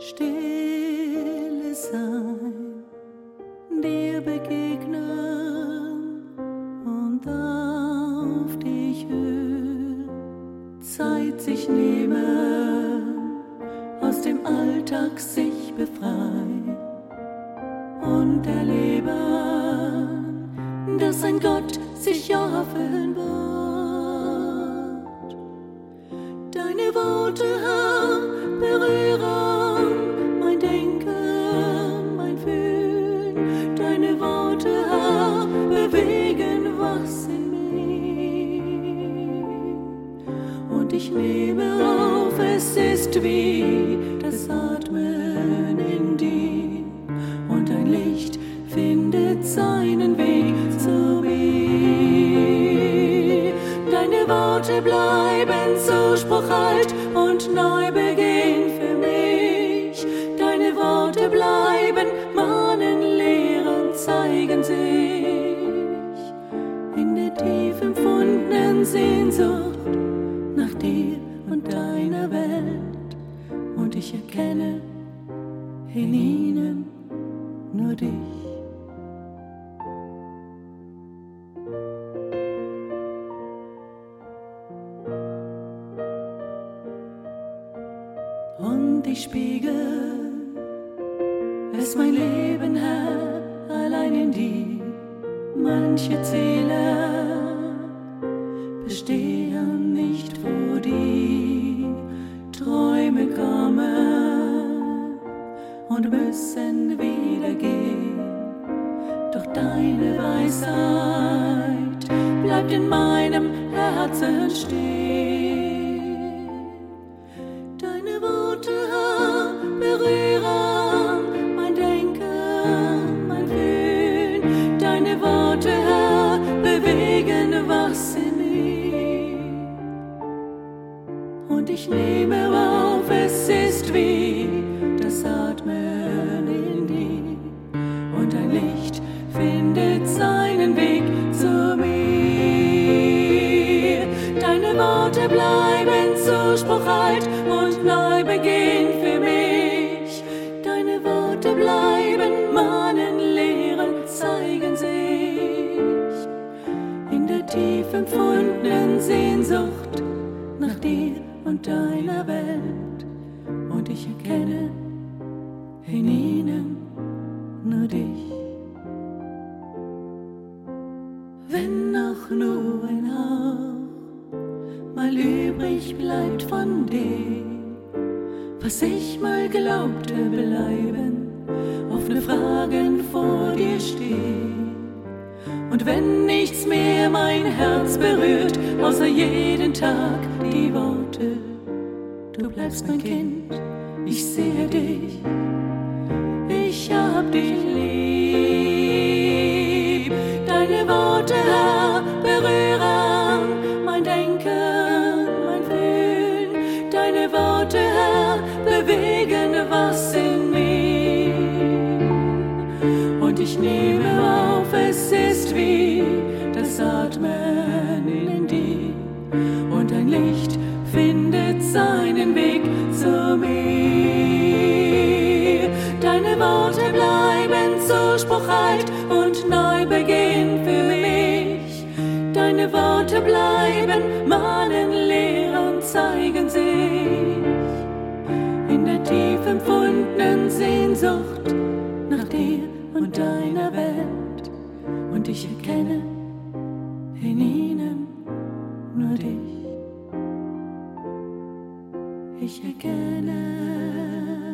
Stille sein, dir begegnen und auf dich hören, Zeit sich nehmen, aus dem Alltag sich befreien und erleben, dass ein Gott sich wird. Deine Worte, Herr, berühren ist wie das Atmen in dir. Und ein Licht findet seinen Weg zu mir. Deine Worte bleiben Zuspruch alt und Neubeginn für mich. Deine Worte bleiben, mahnen, lehren, zeigen sich in der tief empfundenen Sehnsucht nach dir und deiner Welt. Und ich erkenne in ihnen nur dich. und ich spiegel es mein Leben, Herr, allein in dir. Manche Ziele bestehen nicht vor dir. Träume kommen und müssen wieder gehen. Doch deine Weisheit bleibt in meinem Herzen stehen. Deine Worte, berühren mein Denken, mein Fühlen. Deine Worte, bewegen was in mir. Und ich nehme es ist wie das Atmen in dir. Und ein Licht findet seinen Weg zu mir. Deine Worte bleiben Zuspruch alt und Neubeginn für mich. Deine Worte bleiben mahnen, lehren, zeigen sich in der tief empfundenen Sehnsucht nach dir und deiner Welt. Und ich erkenne in ihnen nur dich. Wenn noch nur ein Hauch mal übrig bleibt von dem, was ich mal glaubte bleiben, offene Fragen vor dir stehen. Und wenn nichts mehr mein Herz berührt, außer jeden Tag die Worte, du bleibst mein Kind, ich sehe dich, ich hab dich lieb. Deine Worte, Herr, berühren mein Denken, mein Fühlen. Deine Worte, Herr, bewegen was in mir. Und ich nehme auf, es ist wie das Atmen Alt und Neubeginn für mich. Deine Worte bleiben, mahnen, lehren, zeigen sich in der tief empfundenen Sehnsucht nach dir und deiner Welt. Und ich erkenne in ihnen nur dich. Ich erkenne